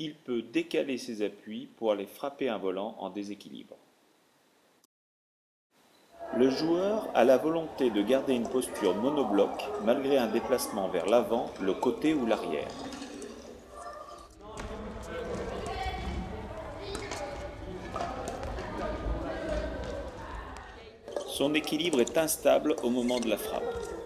il peut décaler ses appuis pour aller frapper un volant en déséquilibre. Le joueur a la volonté de garder une posture monobloc malgré un déplacement vers l'avant, le côté ou l'arrière. Son équilibre est instable au moment de la frappe.